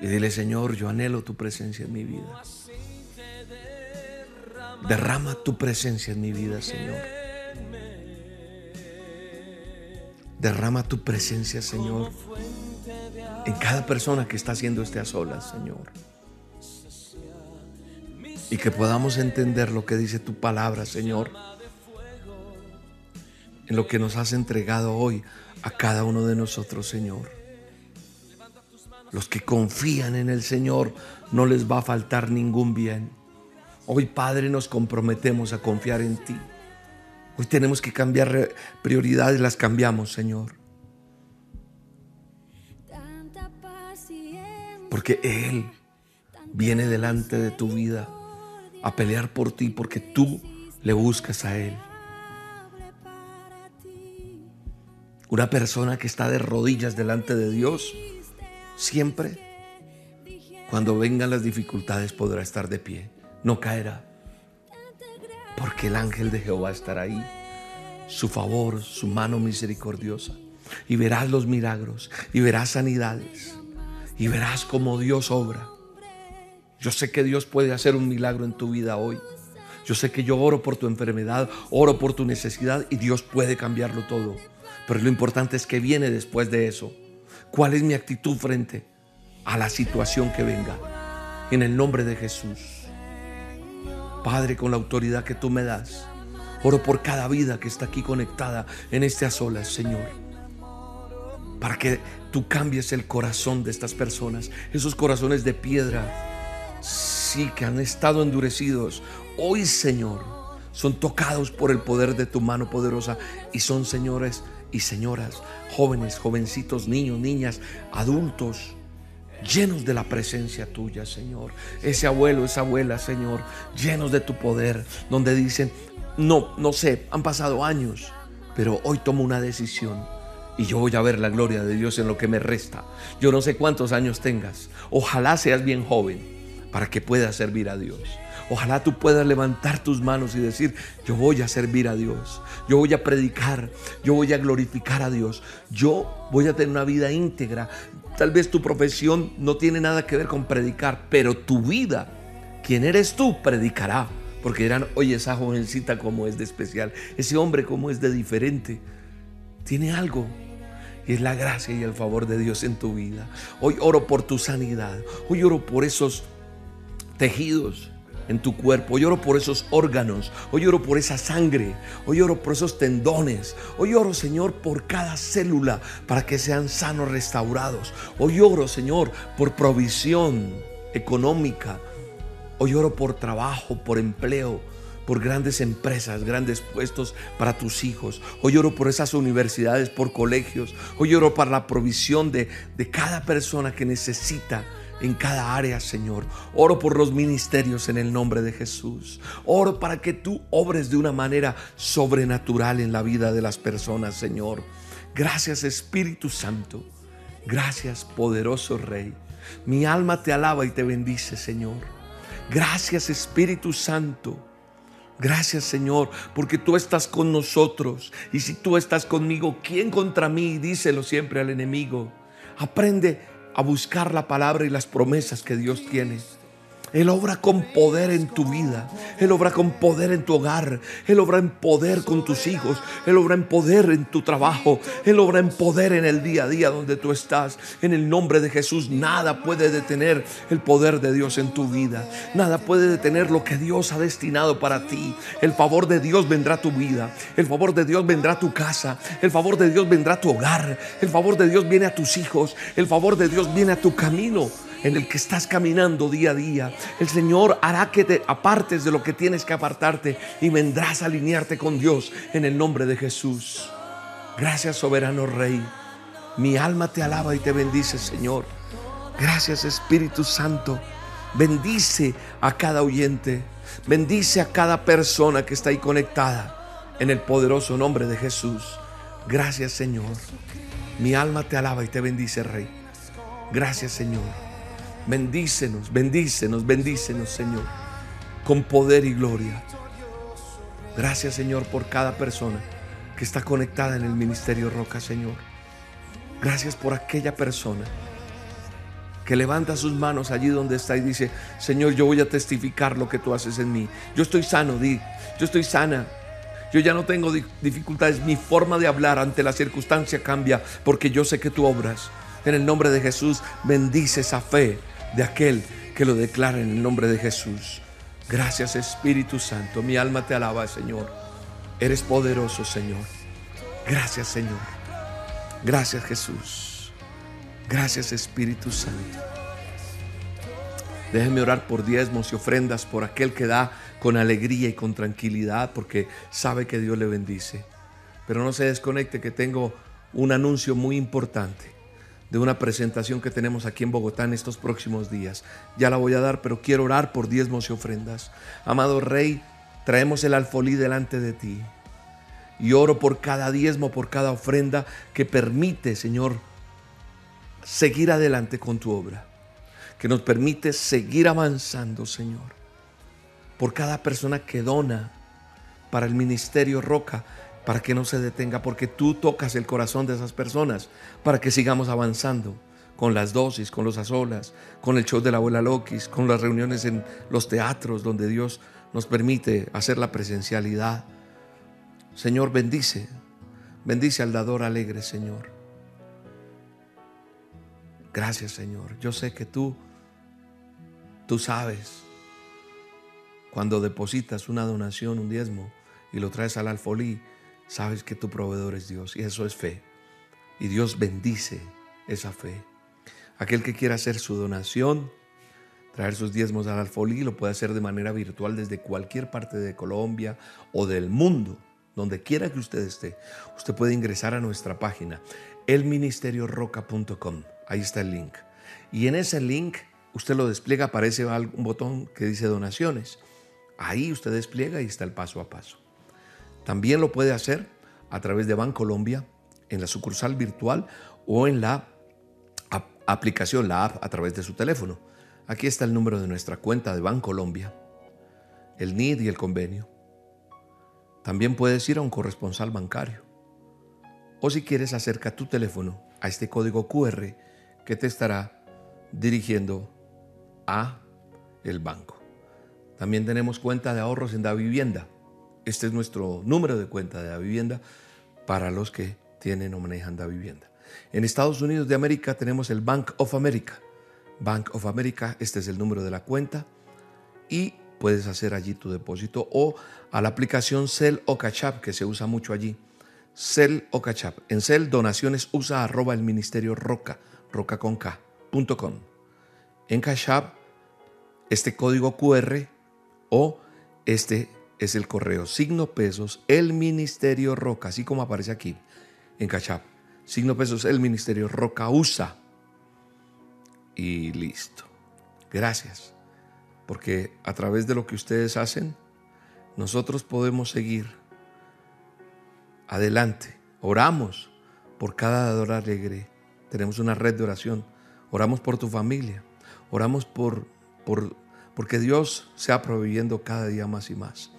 Y dile, Señor, yo anhelo tu presencia en mi vida. Derrama tu presencia en mi vida, Señor. Derrama tu presencia, Señor, en cada persona que está haciendo este a solas, Señor. Y que podamos entender lo que dice tu palabra, Señor, en lo que nos has entregado hoy a cada uno de nosotros, Señor. Los que confían en el Señor no les va a faltar ningún bien. Hoy, Padre, nos comprometemos a confiar en ti. Hoy tenemos que cambiar prioridades, las cambiamos, Señor. Porque Él viene delante de tu vida a pelear por ti porque tú le buscas a Él. Una persona que está de rodillas delante de Dios siempre, cuando vengan las dificultades, podrá estar de pie, no caerá, porque el ángel de Jehová estará ahí, su favor, su mano misericordiosa, y verás los milagros, y verás sanidades, y verás cómo Dios obra. Yo sé que Dios puede hacer un milagro en tu vida hoy. Yo sé que yo oro por tu enfermedad, oro por tu necesidad y Dios puede cambiarlo todo. Pero lo importante es que viene después de eso. ¿Cuál es mi actitud frente a la situación que venga? En el nombre de Jesús. Padre, con la autoridad que tú me das, oro por cada vida que está aquí conectada en este a solas, Señor. Para que tú cambies el corazón de estas personas, esos corazones de piedra, sí, que han estado endurecidos. Hoy, Señor, son tocados por el poder de tu mano poderosa y son, señores, y señoras, jóvenes, jovencitos, niños, niñas, adultos, llenos de la presencia tuya, Señor. Ese abuelo, esa abuela, Señor, llenos de tu poder, donde dicen, no, no sé, han pasado años, pero hoy tomo una decisión. Y yo voy a ver la gloria de Dios en lo que me resta. Yo no sé cuántos años tengas. Ojalá seas bien joven para que puedas servir a Dios. Ojalá tú puedas levantar tus manos y decir, yo voy a servir a Dios, yo voy a predicar, yo voy a glorificar a Dios, yo voy a tener una vida íntegra. Tal vez tu profesión no tiene nada que ver con predicar, pero tu vida, quien eres tú, predicará. Porque dirán, oye, esa jovencita como es de especial, ese hombre como es de diferente, tiene algo, y es la gracia y el favor de Dios en tu vida. Hoy oro por tu sanidad. Hoy oro por esos tejidos en tu cuerpo. Hoy oro por esos órganos. Hoy oro por esa sangre. Hoy oro por esos tendones. Hoy oro, Señor, por cada célula para que sean sanos, restaurados. Hoy oro, Señor, por provisión económica. Hoy oro por trabajo, por empleo por grandes empresas, grandes puestos para tus hijos. Hoy oro por esas universidades, por colegios. Hoy oro para la provisión de, de cada persona que necesita en cada área, Señor. Oro por los ministerios en el nombre de Jesús. Oro para que tú obres de una manera sobrenatural en la vida de las personas, Señor. Gracias, Espíritu Santo. Gracias, poderoso Rey. Mi alma te alaba y te bendice, Señor. Gracias, Espíritu Santo. Gracias Señor, porque tú estás con nosotros. Y si tú estás conmigo, ¿quién contra mí? Díselo siempre al enemigo. Aprende a buscar la palabra y las promesas que Dios tiene. Él obra con poder en tu vida. Él obra con poder en tu hogar. Él obra en poder con tus hijos. Él obra en poder en tu trabajo. Él obra en poder en el día a día donde tú estás. En el nombre de Jesús, nada puede detener el poder de Dios en tu vida. Nada puede detener lo que Dios ha destinado para ti. El favor de Dios vendrá a tu vida. El favor de Dios vendrá a tu casa. El favor de Dios vendrá a tu hogar. El favor de Dios viene a tus hijos. El favor de Dios viene a tu camino en el que estás caminando día a día. El Señor hará que te apartes de lo que tienes que apartarte y vendrás a alinearte con Dios en el nombre de Jesús. Gracias, soberano Rey. Mi alma te alaba y te bendice, Señor. Gracias, Espíritu Santo. Bendice a cada oyente. Bendice a cada persona que está ahí conectada en el poderoso nombre de Jesús. Gracias, Señor. Mi alma te alaba y te bendice, Rey. Gracias, Señor. Bendícenos, bendícenos, bendícenos, Señor, con poder y gloria. Gracias, Señor, por cada persona que está conectada en el Ministerio Roca, Señor. Gracias por aquella persona que levanta sus manos allí donde está y dice, Señor, yo voy a testificar lo que tú haces en mí. Yo estoy sano, di, yo estoy sana. Yo ya no tengo dificultades. Mi forma de hablar ante la circunstancia cambia porque yo sé que tú obras. En el nombre de Jesús, bendice esa fe de aquel que lo declara en el nombre de Jesús. Gracias Espíritu Santo. Mi alma te alaba, Señor. Eres poderoso, Señor. Gracias, Señor. Gracias, Jesús. Gracias, Espíritu Santo. Déjeme orar por diezmos y ofrendas por aquel que da con alegría y con tranquilidad porque sabe que Dios le bendice. Pero no se desconecte que tengo un anuncio muy importante de una presentación que tenemos aquí en Bogotá en estos próximos días. Ya la voy a dar, pero quiero orar por diezmos y ofrendas. Amado Rey, traemos el alfolí delante de ti. Y oro por cada diezmo, por cada ofrenda que permite, Señor, seguir adelante con tu obra. Que nos permite seguir avanzando, Señor. Por cada persona que dona para el ministerio Roca para que no se detenga, porque tú tocas el corazón de esas personas, para que sigamos avanzando con las dosis, con los azolas, con el show de la abuela Lokis, con las reuniones en los teatros donde Dios nos permite hacer la presencialidad. Señor, bendice, bendice al dador alegre, Señor. Gracias, Señor. Yo sé que tú, tú sabes cuando depositas una donación, un diezmo, y lo traes al alfolí, sabes que tu proveedor es Dios y eso es fe. Y Dios bendice esa fe. Aquel que quiera hacer su donación, traer sus diezmos al alfolí, lo puede hacer de manera virtual desde cualquier parte de Colombia o del mundo, donde quiera que usted esté. Usted puede ingresar a nuestra página, elministerioroca.com. Ahí está el link. Y en ese link usted lo despliega, aparece un botón que dice donaciones. Ahí usted despliega y está el paso a paso. También lo puede hacer a través de Bancolombia, en la sucursal virtual o en la aplicación, la app, a través de su teléfono. Aquí está el número de nuestra cuenta de Bancolombia, el NID y el convenio. También puedes ir a un corresponsal bancario. O si quieres, acerca tu teléfono a este código QR que te estará dirigiendo a el banco. También tenemos cuenta de ahorros en Da Vivienda este es nuestro número de cuenta de la vivienda para los que tienen o manejan la vivienda. En Estados Unidos de América tenemos el Bank of America. Bank of America, este es el número de la cuenta y puedes hacer allí tu depósito o a la aplicación Cell o Cachap que se usa mucho allí. Cell o Cachap. En Cell donaciones usa arroba el ministerio roca, roca con K, En Cachap este código QR o este es el correo signo pesos el ministerio roca, así como aparece aquí en Cachap. Signo pesos el ministerio roca usa. Y listo. Gracias. Porque a través de lo que ustedes hacen, nosotros podemos seguir adelante. Oramos por cada dador alegre. Tenemos una red de oración. Oramos por tu familia. Oramos por, por porque Dios sea proveyendo cada día más y más.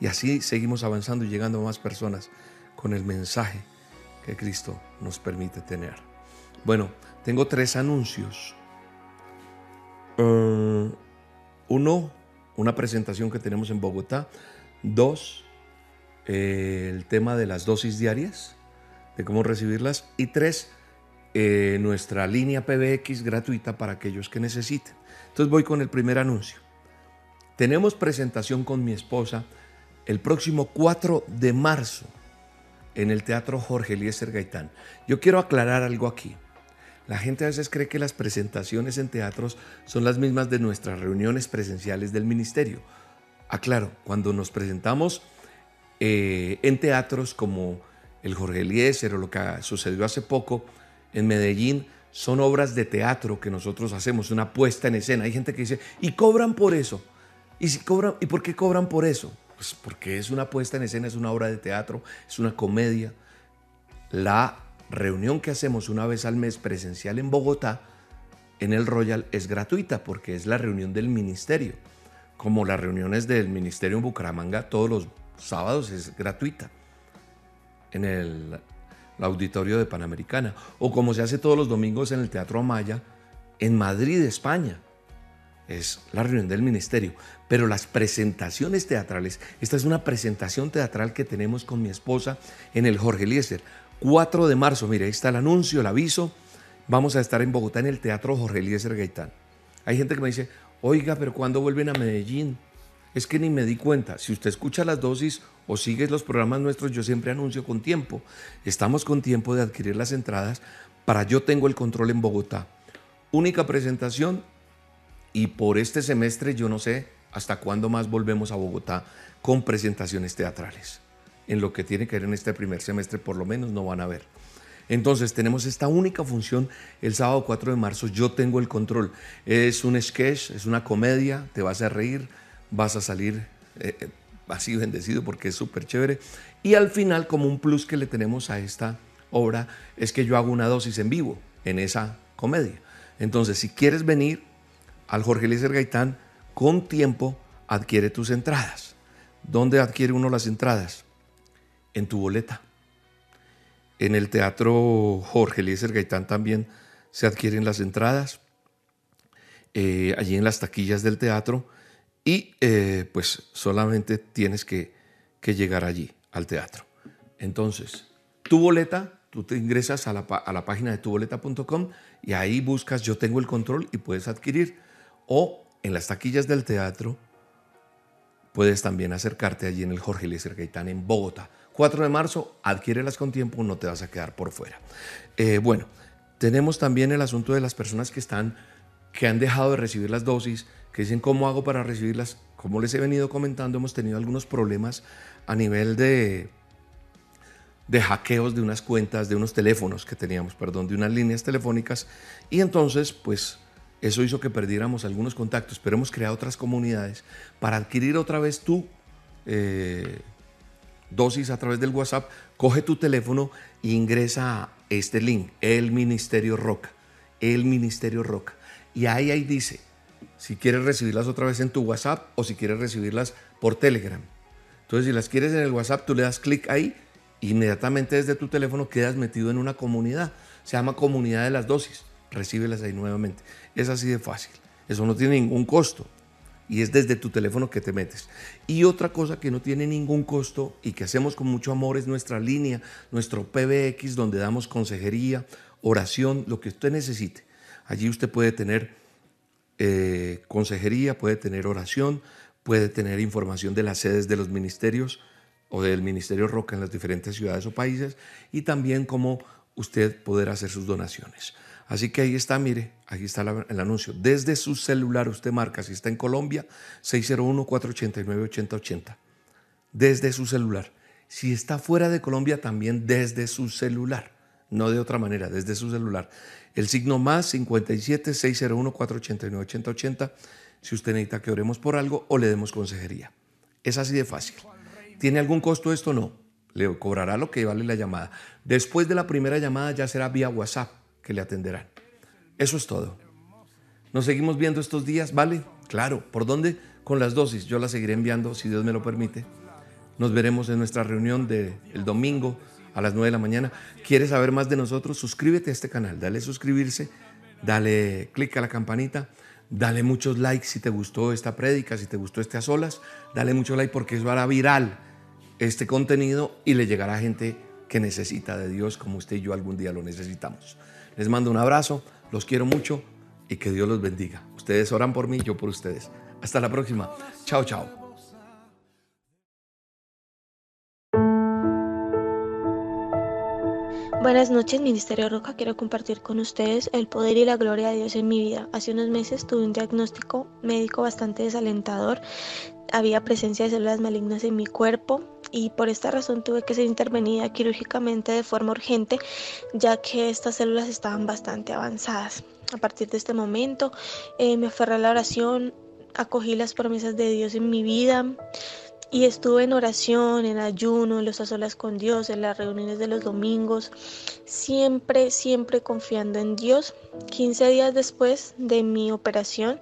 Y así seguimos avanzando y llegando a más personas con el mensaje que Cristo nos permite tener. Bueno, tengo tres anuncios. Eh, uno, una presentación que tenemos en Bogotá. Dos, eh, el tema de las dosis diarias, de cómo recibirlas. Y tres, eh, nuestra línea PBX gratuita para aquellos que necesiten. Entonces voy con el primer anuncio. Tenemos presentación con mi esposa el próximo 4 de marzo en el Teatro Jorge Eliezer Gaitán. Yo quiero aclarar algo aquí. La gente a veces cree que las presentaciones en teatros son las mismas de nuestras reuniones presenciales del ministerio. Aclaro, cuando nos presentamos eh, en teatros como el Jorge Eliezer o lo que sucedió hace poco en Medellín, son obras de teatro que nosotros hacemos, una puesta en escena. Hay gente que dice, ¿y cobran por eso? ¿Y, si cobran, ¿y por qué cobran por eso? Pues porque es una puesta en escena, es una obra de teatro, es una comedia. La reunión que hacemos una vez al mes presencial en Bogotá, en el Royal, es gratuita porque es la reunión del ministerio. Como las reuniones del ministerio en Bucaramanga todos los sábados es gratuita. En el, auditorio de Panamericana. O como se hace todos los domingos en el Teatro Amaya, en Madrid, España es la reunión del ministerio, pero las presentaciones teatrales, esta es una presentación teatral que tenemos con mi esposa en el Jorge Eliezer, 4 de marzo, mire, ahí está el anuncio, el aviso, vamos a estar en Bogotá en el Teatro Jorge Eliezer Gaitán. Hay gente que me dice, oiga, pero ¿cuándo vuelven a Medellín? Es que ni me di cuenta, si usted escucha las dosis o sigue los programas nuestros, yo siempre anuncio con tiempo. Estamos con tiempo de adquirir las entradas para Yo Tengo el Control en Bogotá. Única presentación y por este semestre yo no sé hasta cuándo más volvemos a Bogotá con presentaciones teatrales. En lo que tiene que ver en este primer semestre por lo menos no van a ver. Entonces tenemos esta única función el sábado 4 de marzo, yo tengo el control. Es un sketch, es una comedia, te vas a reír, vas a salir eh, eh, así bendecido porque es súper chévere. Y al final, como un plus que le tenemos a esta obra, es que yo hago una dosis en vivo en esa comedia. Entonces, si quieres venir, al Jorge Eliezer Gaitán, con tiempo adquiere tus entradas. ¿Dónde adquiere uno las entradas? En tu boleta. En el Teatro Jorge Eliezer Gaitán también se adquieren las entradas, eh, allí en las taquillas del teatro, y eh, pues solamente tienes que, que, llegar allí, al teatro. Entonces, tu boleta, tú te ingresas a la, a la página de tuboleta.com y ahí buscas Yo tengo el control y puedes adquirir o en las taquillas del teatro puedes también acercarte allí en el Jorge Eliezer Gaitán en Bogotá. 4 de marzo, adquiérelas con tiempo, no te vas a quedar por fuera. Eh, bueno, tenemos también el asunto de las personas que están, que han dejado de recibir las dosis, que dicen cómo hago para recibirlas. Como les he venido comentando, hemos tenido algunos problemas a nivel de, de hackeos de unas cuentas, de unos teléfonos que teníamos, perdón, de unas líneas telefónicas. Y entonces, pues eso hizo que perdiéramos algunos contactos, pero hemos creado otras comunidades para adquirir otra vez tu eh, dosis a través del WhatsApp. Coge tu teléfono e ingresa a este link, el Ministerio Roca, el Ministerio Roca. Y ahí, ahí dice, si quieres recibirlas otra vez en tu WhatsApp o si quieres recibirlas por Telegram. Entonces, si las quieres en el WhatsApp, tú le das clic ahí, inmediatamente desde tu teléfono quedas metido en una comunidad. Se llama Comunidad de las Dosis recíbelas ahí nuevamente. Es así de fácil. Eso no tiene ningún costo. Y es desde tu teléfono que te metes. Y otra cosa que no tiene ningún costo y que hacemos con mucho amor es nuestra línea, nuestro PBX, donde damos consejería, oración, lo que usted necesite. Allí usted puede tener eh, consejería, puede tener oración, puede tener información de las sedes de los ministerios o del Ministerio Roca en las diferentes ciudades o países y también cómo usted poder hacer sus donaciones. Así que ahí está, mire, aquí está el anuncio. Desde su celular usted marca, si está en Colombia, 601-489-8080. Desde su celular. Si está fuera de Colombia, también desde su celular. No de otra manera, desde su celular. El signo más 57 601 489 8080 si usted necesita que oremos por algo o le demos consejería. Es así de fácil. ¿Tiene algún costo esto? No. Le cobrará lo que vale la llamada. Después de la primera llamada ya será vía WhatsApp que le atenderán. Eso es todo. Nos seguimos viendo estos días, ¿vale? Claro. ¿Por dónde? Con las dosis. Yo las seguiré enviando si Dios me lo permite. Nos veremos en nuestra reunión del domingo a las 9 de la mañana. ¿Quieres saber más de nosotros? Suscríbete a este canal. Dale suscribirse. Dale clic a la campanita. Dale muchos likes si te gustó esta prédica, si te gustó este a solas. Dale mucho like porque eso hará viral este contenido y le llegará a gente que necesita de Dios como usted y yo algún día lo necesitamos. Les mando un abrazo, los quiero mucho y que Dios los bendiga. Ustedes oran por mí, yo por ustedes. Hasta la próxima. Chao, chao. Buenas noches, Ministerio Roca. Quiero compartir con ustedes el poder y la gloria de Dios en mi vida. Hace unos meses tuve un diagnóstico médico bastante desalentador. Había presencia de células malignas en mi cuerpo y por esta razón tuve que ser intervenida quirúrgicamente de forma urgente, ya que estas células estaban bastante avanzadas. A partir de este momento eh, me aferré a la oración, acogí las promesas de Dios en mi vida y estuve en oración, en ayuno, en los a solas con Dios, en las reuniones de los domingos, siempre, siempre confiando en Dios. 15 días después de mi operación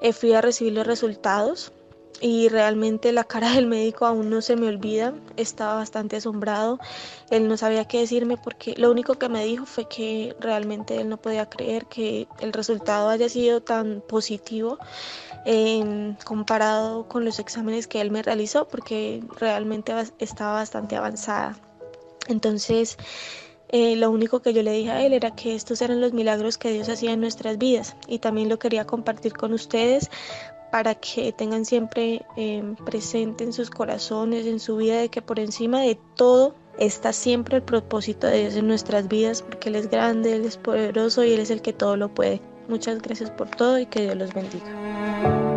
eh, fui a recibir los resultados y realmente la cara del médico aún no se me olvida. Estaba bastante asombrado. Él no sabía qué decirme porque lo único que me dijo fue que realmente él no podía creer que el resultado haya sido tan positivo comparado con los exámenes que él me realizó porque realmente estaba bastante avanzada. Entonces, eh, lo único que yo le dije a él era que estos eran los milagros que Dios hacía en nuestras vidas y también lo quería compartir con ustedes para que tengan siempre em, presente en sus corazones, en su vida, de que por encima de todo está siempre el propósito de Dios en nuestras vidas, porque Él es grande, Él es poderoso y Él es el que todo lo puede. Muchas gracias por todo y que Dios los bendiga.